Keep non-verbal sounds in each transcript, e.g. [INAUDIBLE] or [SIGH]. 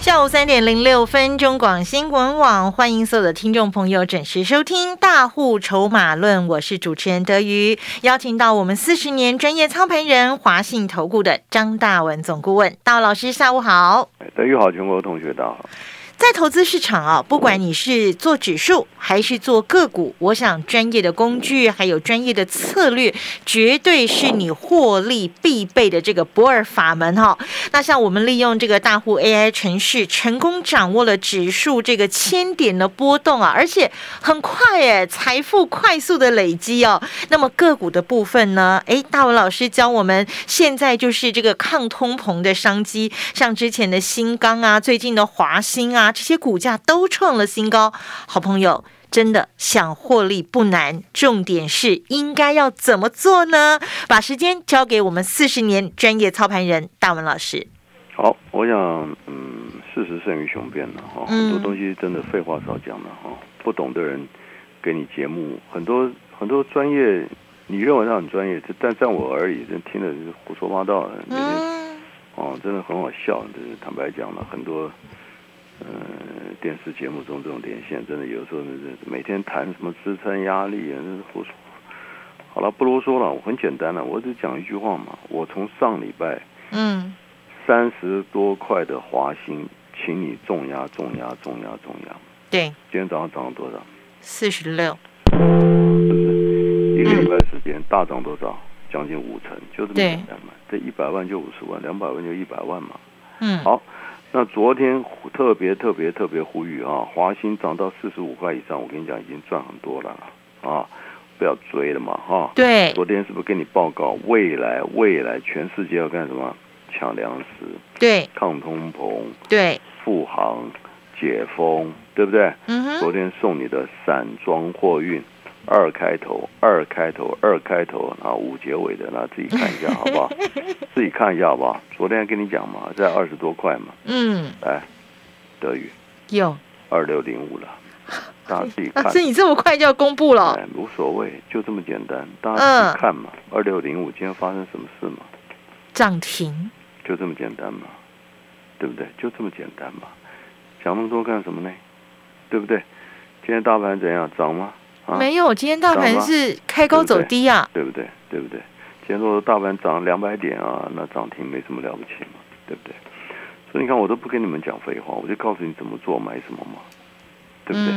下午三点零六分，中广新闻网欢迎所有的听众朋友准时收听《大户筹码论》，我是主持人德瑜，邀请到我们四十年专业操盘人华信投顾的张大文总顾问，大老师下午好，德瑜好，全国同学大家好。在投资市场啊，不管你是做指数还是做个股，我想专业的工具还有专业的策略，绝对是你获利必备的这个不二法门哈。那像我们利用这个大户 AI 程式，成功掌握了指数这个千点的波动啊，而且很快哎，财富快速的累积哦。那么个股的部分呢？哎，大文老师教我们，现在就是这个抗通膨的商机，像之前的新钢啊，最近的华兴啊。这些股价都创了新高，好朋友真的想获利不难，重点是应该要怎么做呢？把时间交给我们四十年专业操盘人大文老师。好，我想，嗯，事实胜于雄辩了哈，很多东西真的废话少讲了哈，不懂的人给你节目，很多很多专业，你认为他很专业，但在我而已，真听的是胡说八道，嗯，哦，真的很好笑，就是坦白讲了，很多。呃，电视节目中这种连线，真的有时候是每天谈什么支撑压力啊，那是胡说。好了，不啰嗦了，我很简单了，我只讲一句话嘛。我从上礼拜，嗯，三十多块的华兴，请你重压、重压、重压、重压。对。今天早上涨了多少？四十六。是不是？一个礼拜时间大涨多少？将近五成，就这么简单嘛。这一百万就五十万，两百万就一百万嘛。嗯。好。那昨天特别特别特别呼吁啊，华兴涨到四十五块以上，我跟你讲已经赚很多了啊，不要追了嘛哈。对。昨天是不是跟你报告未来未来全世界要干什么？抢粮食。对。抗通膨。对。复航解封，对不对？昨天送你的散装货运。二开头，二开头，二开头，然后五结尾的，那自己看一下好不好？[LAUGHS] 自己看一下好不好？昨天跟你讲嘛，在二十多块嘛。嗯。来，德语。有。二六零五了，大家自己看。老师，你这么快就要公布了？哎无所谓，就这么简单，大家自己看嘛。二六零五，今天发生什么事嘛？涨停。就这么简单嘛，对不对？就这么简单嘛，想那么多干什么呢？对不对？今天大盘怎样？涨吗？没有，今天大盘是开高走低啊，对不对？对不对？今天说大盘涨两百点啊，那涨停没什么了不起嘛，对不对？所以你看，我都不跟你们讲废话，我就告诉你怎么做，买什么嘛，对不对？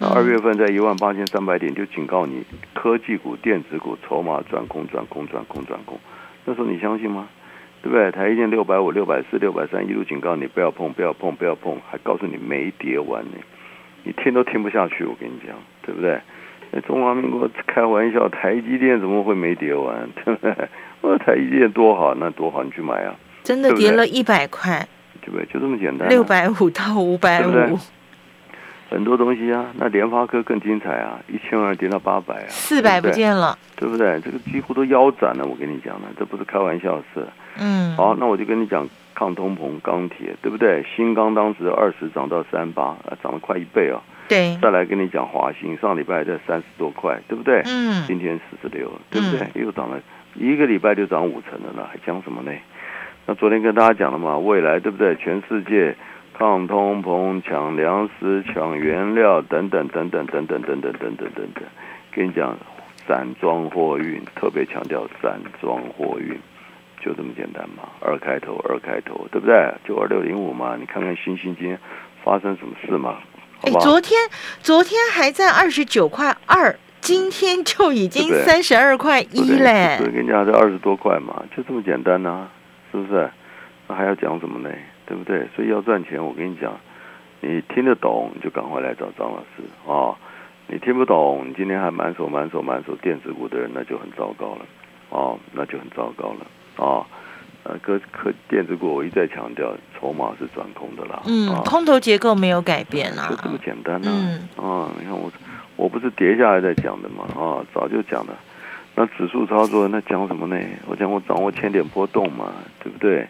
那二月份在一万八千三百点就警告你，科技股、电子股筹码转空、转空、转空、转空。那时候你相信吗？对不对？台积电六百五、六百四、六百三，一路警告你不要碰、不要碰、不要碰，还告诉你没跌完呢，你听都听不下去。我跟你讲，对不对？中华民国开玩笑，台积电怎么会没跌完？对不对？我说台积电多好，那多好，你去买啊！真的跌了一百块，对不对？就这么简单。六百五到五百五，很多东西啊。那联发科更精彩啊，一千二跌到八百啊，四百不见了，对不对？这个几乎都腰斩了，我跟你讲了，这不是开玩笑的事。嗯。好，那我就跟你讲抗通膨钢铁，对不对？新钢当时二十涨到三八，啊，涨了快一倍啊。对，再来跟你讲华兴，上礼拜在三十多块，对不对？嗯。今天四十六，对不对？又涨了一个礼拜就涨五成了呢，还讲什么呢？那昨天跟大家讲了嘛，未来对不对？全世界抗通膨、抢粮食、抢原料等等等等等等等等等等等等，跟你讲散装货运，特别强调散装货运，就这么简单嘛，二开头，二开头，对不对？就二六零五嘛，你看看星星今天发生什么事嘛？哎，昨天昨天还在二十九块二，今天就已经三十二块一嘞。跟你讲，这二十多块嘛，就这么简单呐，是不是？那还要讲什么呢？对不对？所以要赚钱，我跟你讲，你听得懂，你就赶快来找张老师啊！你听不懂，你今天还满手满手满手电子股的人，那就很糟糕了哦，那就很糟糕了啊！呃，科科电子股我一再强调，筹码是转空的啦。嗯，空头结构没有改变啊，就这么简单呐。嗯，啊，你看我，我不是跌下来再讲的嘛，啊，早就讲了。那指数操作那讲什么呢？我讲我掌握千点波动嘛，对不对？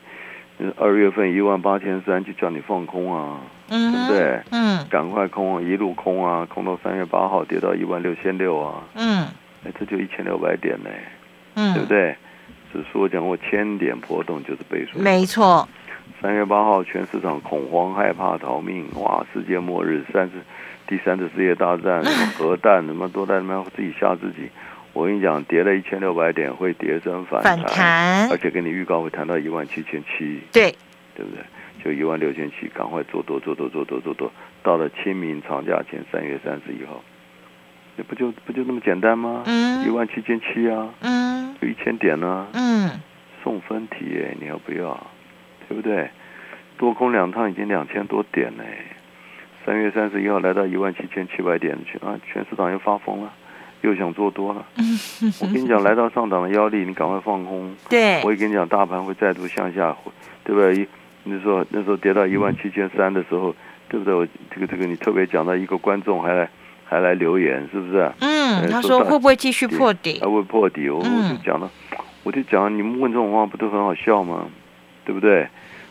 二月份一万八千三就叫你放空啊，对不对？嗯赶快空啊，一路空啊，空到三月八号跌到一万六千六啊，嗯哎，这就一千六百点呢，嗯，对不？对？指数我讲过千点波动就是倍数。没错，三月八号全市场恐慌害怕逃命，哇，世界末日，三次第三次世界大战，[LAUGHS] 什么核弹，什么都在那边自己吓自己。我跟你讲，跌了一千六百点会跌升反反弹而，且给你预告会谈到一万七千七，对，对不对？就一万六千七，赶快做多做多做多做多，到了清明长假前三月三十一号，那不就不就那么简单吗？嗯一万七千七啊，嗯就一千点呢、嗯，送分题耶，你要不要？对不对？多空两趟已经两千多点嘞，三月三十一号来到一万七千七百点去啊，全市场又发疯了，又想做多了。[LAUGHS] 我跟你讲，来到上档的腰力，你赶快放空。对我，也跟你讲，大盘会再度向下回，对不对？一那时候那时候跌到一万七千三的时候，对不对？我这个这个你特别讲到一个观众还来还来留言，是不是？嗯，呃他说会不会继续破底还？会破底，我我嗯就讲了，我就讲你们问这种话不都很好笑吗？对不对？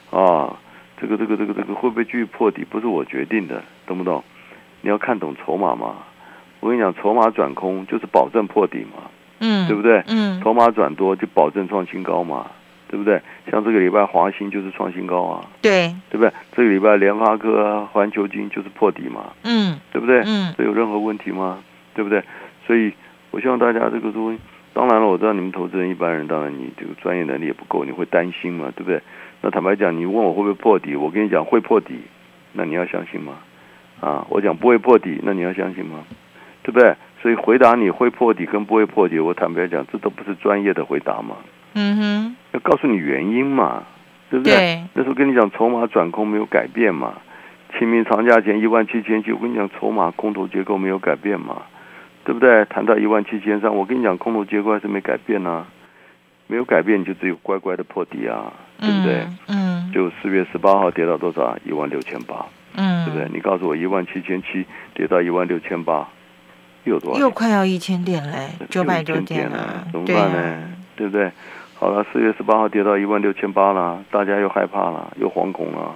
啊，这个这个这个这个会不会继续破底，不是我决定的，懂不懂？你要看懂筹码嘛。我跟你讲，筹码转空就是保证破底嘛，嗯，对不对？嗯筹码转多就保证创新高嘛，对不对？像这个礼拜华兴就是创新高啊，对，对不对？这个礼拜联发科啊、环球金就是破底嘛，嗯对不对？嗯这有任何问题吗？对不对？所以我希望大家这个东西，当然了，我知道你们投资人一般人，当然你这个专业能力也不够，你会担心嘛，对不对？那坦白讲，你问我会不会破底，我跟你讲会破底，那你要相信吗？啊，我讲不会破底，那你要相信吗？对不对？所以回答你会破底跟不会破底，我坦白讲，这都不是专业的回答嘛，嗯哼，要告诉你原因嘛，对不对？对，那时候跟你讲筹码转空没有改变嘛，清明长假前一万七千七，我跟你讲筹码空头结构没有改变嘛，对不对？谈到一万七千三，我跟你讲空头结构还是没改变呢、没有改变你就只有乖乖的破底啊，对不对？嗯？嗯，就四月十八号跌到多少？一万六千八，嗯，对不对？你告诉我一万七千七跌到一万六千八，又有多少又？快要一千点嘞，九百多点了了，，怎么办呢？啊，对不对？好了，四月十八号跌到一万六千八了，大家又害怕了，又惶恐了。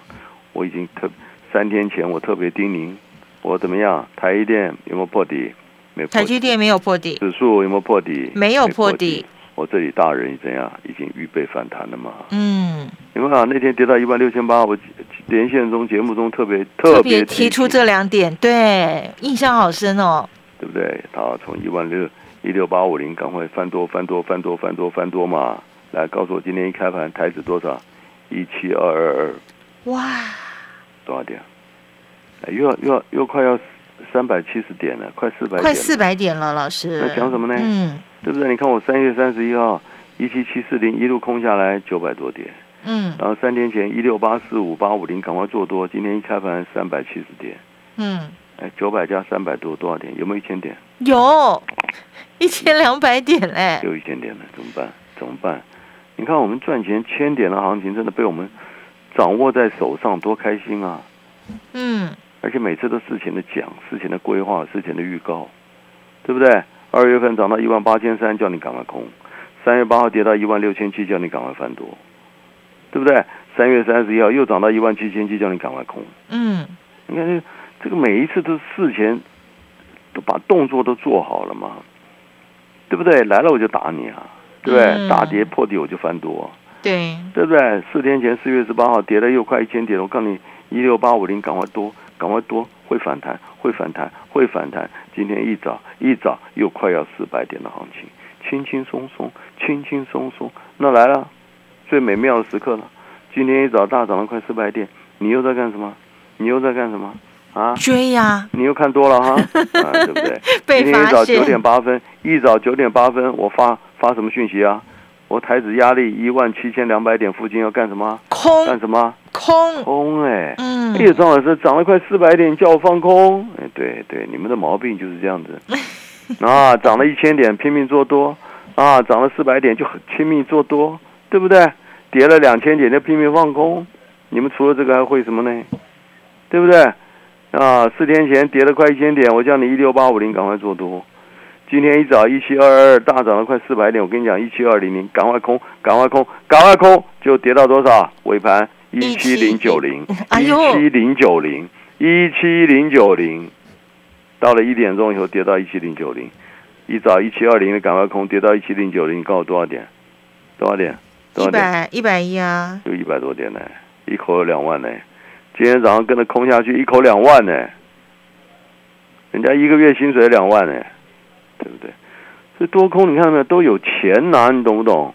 我已经特三天前我特别叮咛，我怎么样？台积电有没有破底？没破底。台积电没有破底，指数有没有破底？没有破底底。我这里大人怎样？已经预备反弹了嘛？嗯，你们看那天跌到一万六千八，我连线中节目中特别特别提出这两点，对，印象好深哦。对不对？他从一万六一六八五零赶快翻多翻多翻多翻多翻多嘛！来告诉我今天一开盘台指多少？一七二二二哇，多少点？哎又要又要又快要三百七十点了，快四百快四百点了，老师。那讲什么呢嗯对不对？你看我三月三十一号一七七四零一路空下来九百多点，嗯然后三天前一六八四五八五零赶快做多，今天一开盘三百七十点，嗯，哎，九百加三百多多少点？有没有一千点？有一千两百点嘞。有一千点了，怎么办？怎么办？你看我们赚钱千点的行情，真的被我们掌握在手上，多开心啊！嗯而且每次都事前的讲、事前的规划、事前的预告，对不对？二月份涨到一万八千三，叫你赶快空；三月八号跌到一万六千七，叫你赶快翻多，对不对？三月三十一号又涨到一万七千七，叫你赶快空。嗯你看这这个每一次都是事前都把动作都做好了嘛，对不对？来了我就打你啊，对不对？嗯大跌破底我就翻多、对，对不对？四天前四月十八号跌了又快一千点，我告诉你，一六八五零赶快多，赶快多，会反弹，会反弹，会反弹。今天一早一早又快要四百点的行情，轻轻松松，轻轻松松。那来了，最美妙的时刻了。今天一早大涨了快四百点，你又在干什么？你又在干什么？啊？追呀，你又看多了哈，[LAUGHS] 啊，对不对？今天一早九点。八分，一早九点八分，我发发什么讯息啊？我台子压力一万七千两百点附近要干什么？空干什么？空，空哎、嗯，叶张老师涨了快四百点，叫我放空。哎，对对，你们的毛病就是这样子。[LAUGHS] 啊，涨了一千点拼命做多，啊，涨了四百点就很拼命做多，对不对？跌了两千点就拼命放空。你们除了这个还会什么呢？对不对？啊，四天前跌了快一千点，我叫你一六八五零赶快做多。今天一早一七二二大涨了快四百点，我跟你讲一七二零零，赶快空，赶快空，赶快空，就跌到多少？尾盘一七零九零，一七零九零，[LAUGHS] 一七零九零，到了一点钟以后跌到一七零九零，一早一七二零的赶快空，跌到一七零九零，你告诉我多少点？多少点？一百一百一啊，就一百多点呢，一口有两万呢。今天早上跟着空下去，一口两万呢。人家一个月薪水两万呢，对不对？所以多空你看到没有，都有钱拿，你懂不懂？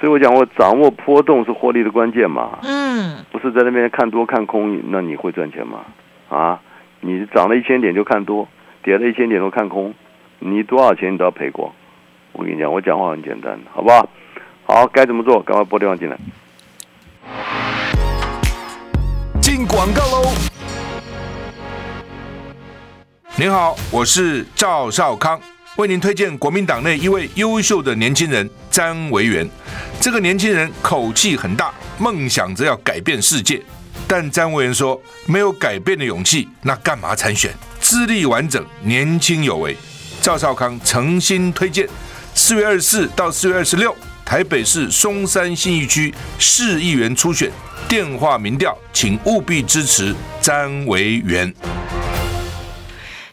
所以我讲，我掌握波动是获利的关键嘛。嗯。不是在那边看多看空，那你会赚钱吗？啊，你涨了一千点就看多，跌了一千点都看空，你多少钱你都要赔光。我跟你讲，我讲话很简单，好不好？好，该怎么做？赶快拨电话进来。进广告喽！您好，我是赵少康，为您推荐国民党内一位优秀的年轻人詹维元。这个年轻人口气很大，梦想着要改变世界，但詹维元说没有改变的勇气，那干嘛参选？资历完整，年轻有为，赵少康诚心推荐。四月二十四到四月二十六。台北市松山信义区市议员初选电话民调，请务必支持詹维元。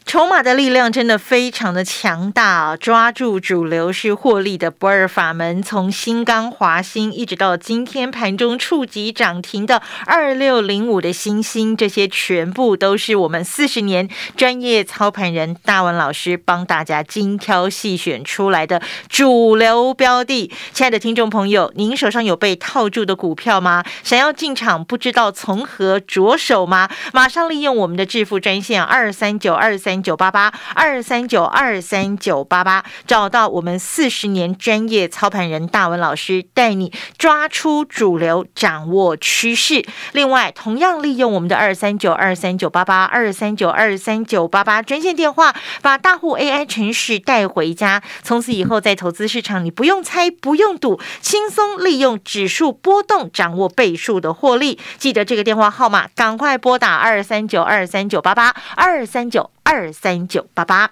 筹码的力量真的非常的强大啊！抓住主流是获利的不二法门。从新钢、华兴，一直到今天盘中触及涨停的二六零五的新星，这些全部都是我们四十年专业操盘人大文老师帮大家精挑细选出来的主流标的。亲爱的听众朋友，您手上有被套住的股票吗？想要进场，不知道从何着手吗？马上利用我们的致富专线二三九二三。九八八二三九二三九八八，找到我们四十年专业操盘人大文老师，带你抓出主流，掌握趋势。另外，同样利用我们的二三九二三九八八二三九二三九八八专线电话，把大户 AI 城市带回家。从此以后，在投资市场，你不用猜，不用赌，轻松利用指数波动，掌握倍数的获利。记得这个电话号码，赶快拨打二三九二三九八八二三九。二三九八八。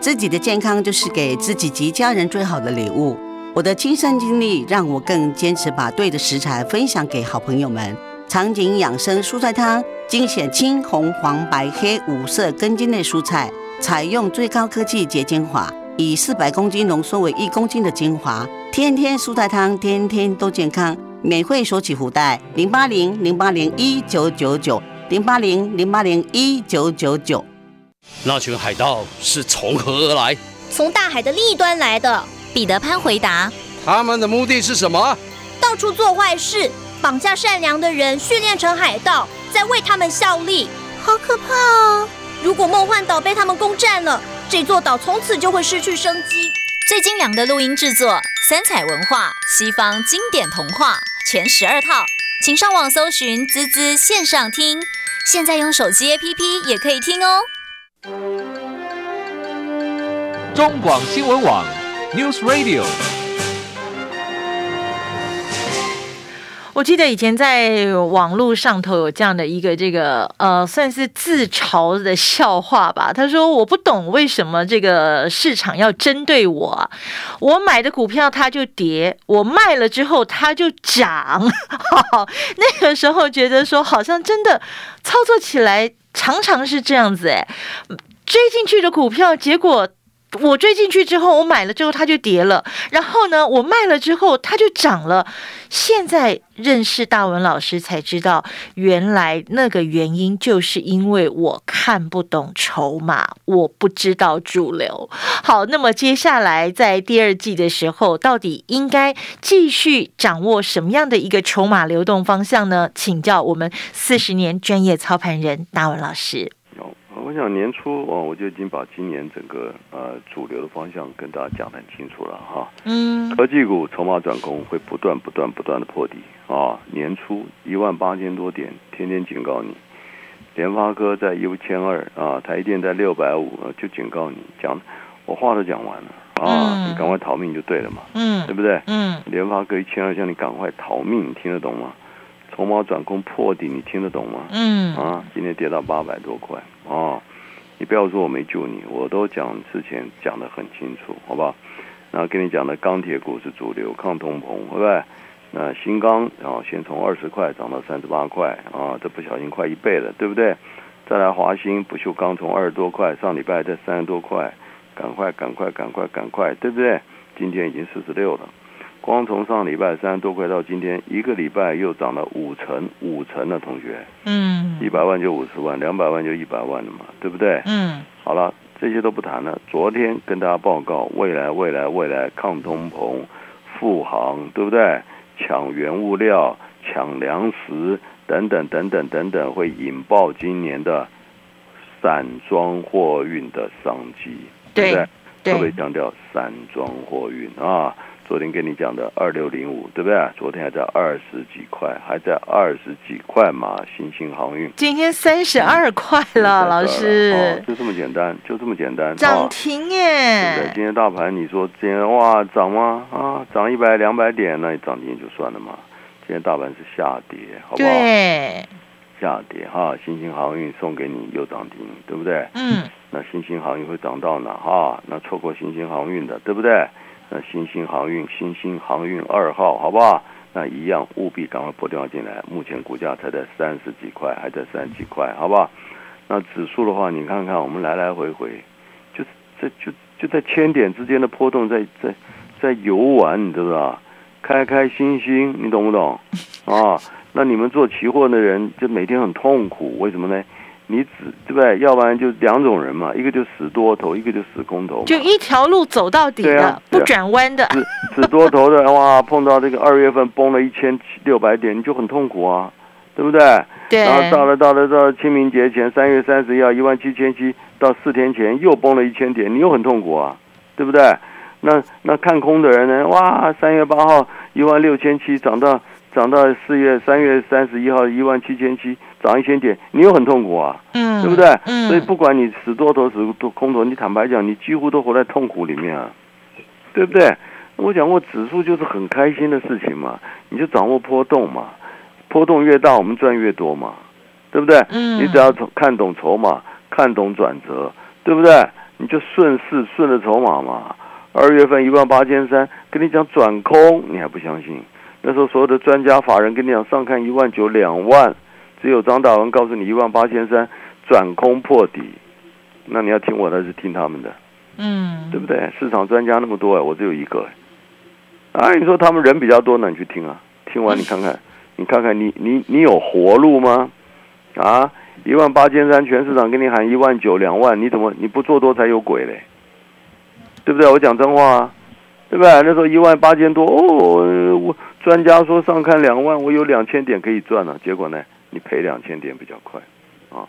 自己的健康就是给自己及家人最好的礼物。我的亲身经历让我更坚持把对的食材分享给好朋友们。长景养生蔬菜汤精选青红黄白黑五色根茎类蔬菜，采用最高科技结精华，以四百公斤浓缩为一公斤的精华。天天蔬菜汤，天天都健康。免费索取福袋：零八零零八零一九九九零八零零八零一九九九。那群海盗是从何而来？从大海的另一端来的。彼得潘回答：“他们的目的是什么？到处做坏事，绑架善良的人，训练成海盗，在为他们效力。好可怕哦！如果梦幻岛被他们攻占了，这座岛从此就会失去生机。”最精良的录音制作，三彩文化西方经典童话全十二套，请上网搜寻“滋滋线上听”，现在用手机 APP 也可以听哦。中广新闻网，News Radio。我记得以前在网络上头有这样的一个这个呃，算是自嘲的笑话吧。他说：“我不懂为什么这个市场要针对我，我买的股票它就跌，我卖了之后它就涨。[LAUGHS] ”那个时候觉得说，好像真的操作起来常常是这样子哎。追进去的股票，结果我追进去之后，我买了之后它就跌了，然后呢，我卖了之后它就涨了。现在认识大文老师才知道，原来那个原因就是因为我看不懂筹码，我不知道主流。好，那么接下来在第二季的时候，到底应该继续掌握什么样的一个筹码流动方向呢？请教我们四十年专业操盘人大文老师。我想年初哦，我就已经把今年整个呃主流的方向跟大家讲得很清楚了哈。嗯科技股筹码转空会不断不断不断的破底啊！年初一万八千多点，天天警告你。联发科在一千二啊，台电在六百五，就警告你讲，我话都讲完了啊，嗯你赶快逃命就对了嘛，嗯对不对？嗯联发科一千二，叫你赶快逃命，你听得懂吗？筹码转空破底，你听得懂吗？嗯啊，今天跌到八百多块啊！你不要说我没救你，我都讲之前讲的很清楚，好不好？那跟你讲的钢铁股是主流，抗通膨，对不对？那新钢啊，先从二十块涨到三十八块啊，这不小心快一倍了，对不对？再来华兴不锈钢从二十多块，上礼拜在三十多块，赶快赶快赶快赶快，对不对？今天已经四十六了。光从上礼拜三十多块到今天，一个礼拜又涨了五成，五成的同学，嗯一百万就五十万，两百万就一百万了嘛，对不对？嗯好了，这些都不谈了。昨天跟大家报告，未来未来未来抗通膨、复航，对不对？抢原物料、抢粮食等等等等等等，会引爆今年的散装货运的商机，对不对？对特别强调散装货运啊。昨天跟你讲的二六零五，对不对？昨天还在二十几块，还在二十几块嘛。新兴航运今天三十二块了，老哦师就这么简单，就这么简单。啊涨停对不对？耶！今天大盘你说今天哇涨吗？啊，涨一百两百点，那你涨停就算了嘛。今天大盘是下跌，好不好？对，下跌哈，新兴航运送给你又涨停，对不对？嗯那新兴航运会涨到哪哈？那错过新兴航运的，对不对？那新兴航运、新兴航运二号，好不好？那一样务必赶快拨电话进来。目前股价才在三十几块，还在三十几块，好不好？那指数的话，你看看我们来来回回，就在就就在千点之间的波动在，在在游玩，你知不知道？开开心心，你懂不懂？啊，那你们做期货的人就每天很痛苦，为什么呢？你只对不对？要不然就两种人嘛，一个就死多头，一个就死空头。就一条路走到底的啊，不转弯的。死死多头的 [LAUGHS] 哇，碰到这个二月份崩了一千六百点，你就很痛苦啊，对不对？对，然后到了到了到了清明节前，三月三十一号一万七千七，到四天前又崩了一千点，你又很痛苦啊，对不对？那那看空的人呢？哇，三月八号一万六千七涨到涨到四月三月三十一号一万七千七，涨一千点，你又很痛苦啊，嗯，对不对？嗯，所以不管你死多头死多空头，你坦白讲，你几乎都活在痛苦里面啊，对不对？我讲过，指数就是很开心的事情嘛，你就掌握波动嘛，波动越大，我们赚越多嘛，对不对？嗯你只要看懂筹码，看懂转折，对不对？你就顺势顺着筹码嘛。二月份一万八千三，跟你讲转空，你还不相信？那时候所有的专家法人跟你讲上看一万九两万，只有张大文告诉你一万八千三转空破底，那你要听我的还是听他们的？嗯，对不对？市场专家那么多哎，我只有一个哎。啊，你说他们人比较多，那你去听啊，听完你看看，你看看你你你有活路吗？啊，一万八千三，全市场跟你喊一万九两万，你怎么你不做多才有鬼嘞？对不对？我讲真话啊，对不对？那时候一万八千多哦，我专家说上看两万，我有两千点可以赚了、结果呢，你赔两千点比较快啊。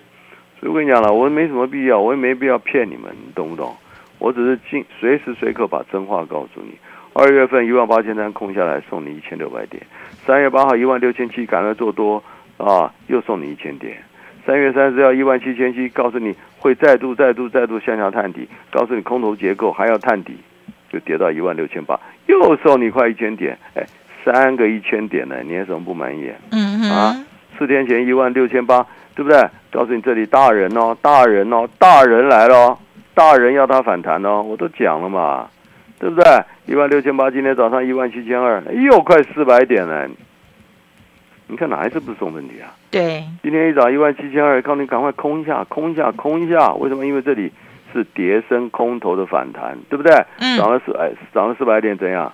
所以我跟你讲了，我没什么必要，我也没必要骗你们，你懂不懂？我只是尽随时随刻把真话告诉你。二月份一万八千单空下来，送你一千六百点；三月八号一万六千七，赶快做多啊，又送你一千点。三月三十号一万七千七，告诉你会再度、再度、再度向下探底，告诉你空头结构还要探底，就跌到一万六千八，又送你快一千点，哎，三个一千点呢，你有什么不满意？嗯哼，啊四天前一万六千八，对不对？告诉你这里大人哦，大人哦，大人来了哦，大人要它反弹哦，我都讲了嘛，对不对？一万六千八，今天早上一万七千二，又快四百点了。你看哪一次不是送分题啊？对，今天一早一万七千二，告诉你赶快空一下，空一下，空一下。为什么？因为这里是跌升空头的反弹，对不对？嗯涨了四哎，涨了四百点，怎样？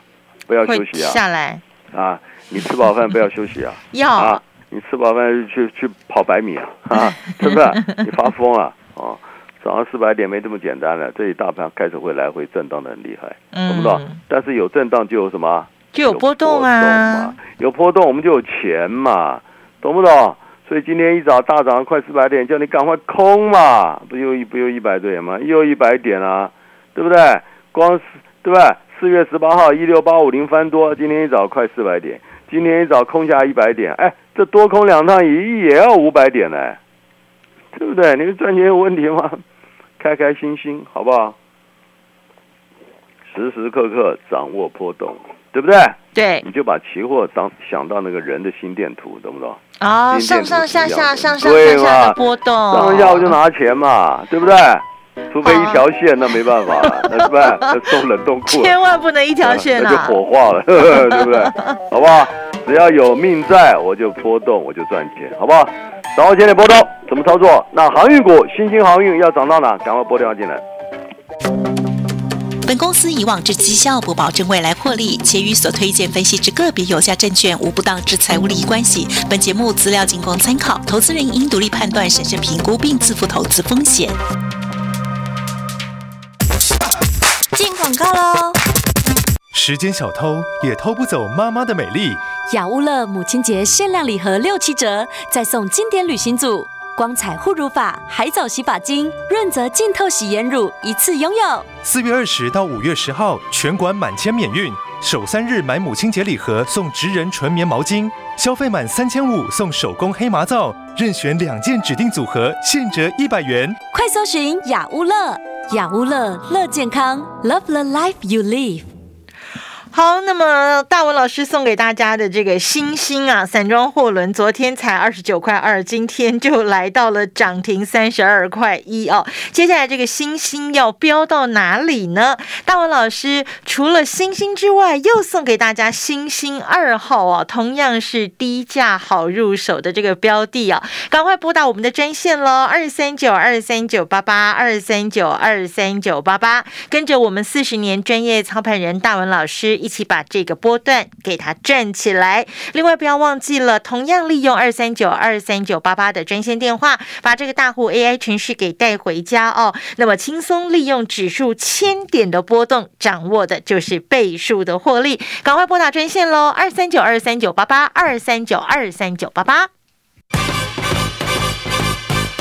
不要休息啊！下来，啊，你吃饱饭不要休息啊！[LAUGHS] 要啊，你吃饱饭就去去跑百米啊，啊，是不是？你发疯啊哦！早上四百点没这么简单了，这里大盘开始会来回震荡的很厉害，懂不懂？嗯，但是有震荡就有什么？就有波动啊，，有波动我们就有钱嘛，懂不懂？所以今天一早大涨快四百点，叫你赶快空嘛，不又一不又一百点吗？又一百点啊，对不对？光是对吧？四月十八号一六八五零翻多，今天一早快四百点，今天一早空下一百点，哎，这多空两趟也也要五百点呢，对不对？你们赚钱有问题吗？开开心心好不好？时时刻刻掌握波动，对不对？对，你就把期货当想到那个人的心电图，懂不懂？哦，心电图上上下下，上上下下的波动，上下我就拿钱嘛，对不对？除非一条线，那没办法了，[LAUGHS] 那是不是？那送冷冻库，千万不能一条线 [LAUGHS] 那就啊！火化了，[LAUGHS] 对不对？好不好？只要有命在，我就波动，我就赚钱，好不好？掌握钱的波动怎么操作？那航运股，新兴航运要涨到哪？赶快拨电话进来。本公司以往之绩效不保证未来获利，且与所推荐分析之个别有价证券无不当之财务利益关系。本节目资料仅供参考，投资人应独立判断、审慎评估并自负投资风险。告喽！时间小偷也偷不走妈妈的美丽。雅乌乐母亲节限量礼盒六七折，再送经典旅行组、光彩护乳法、海藻洗发精、润泽净透洗颜乳，一次拥有。四月二十到五月十号，全馆满千免运。首三日买母亲节礼盒送职人纯棉毛巾，消费满三千五送手工黑麻皂，任选两件指定组合，现折一百元。快搜寻雅屋乐，雅屋乐乐健康，Love the life you live。好，那么大文老师送给大家的这个星星啊，散装货轮，昨天才二十九块二，今天就来到了涨停三十二块一哦。接下来这个星星要飙到哪里呢？大文老师除了星星之外，又送给大家星星二号啊，同样是低价好入手的这个标的啊，赶快拨打我们的专线喽，二三九二三九八八二三九二三九八八，跟着我们四十年专业操盘人大文老师一起把这个波段给它站起来。另外，不要忘记了，同样利用二三九二三九八八的专线电话，把这个大户 AI 程序给带回家哦。那么轻松利用指数千点的波动，掌握的就是倍数的获利。赶快拨打专线喽，二三九二三九八八二三九二三九八八。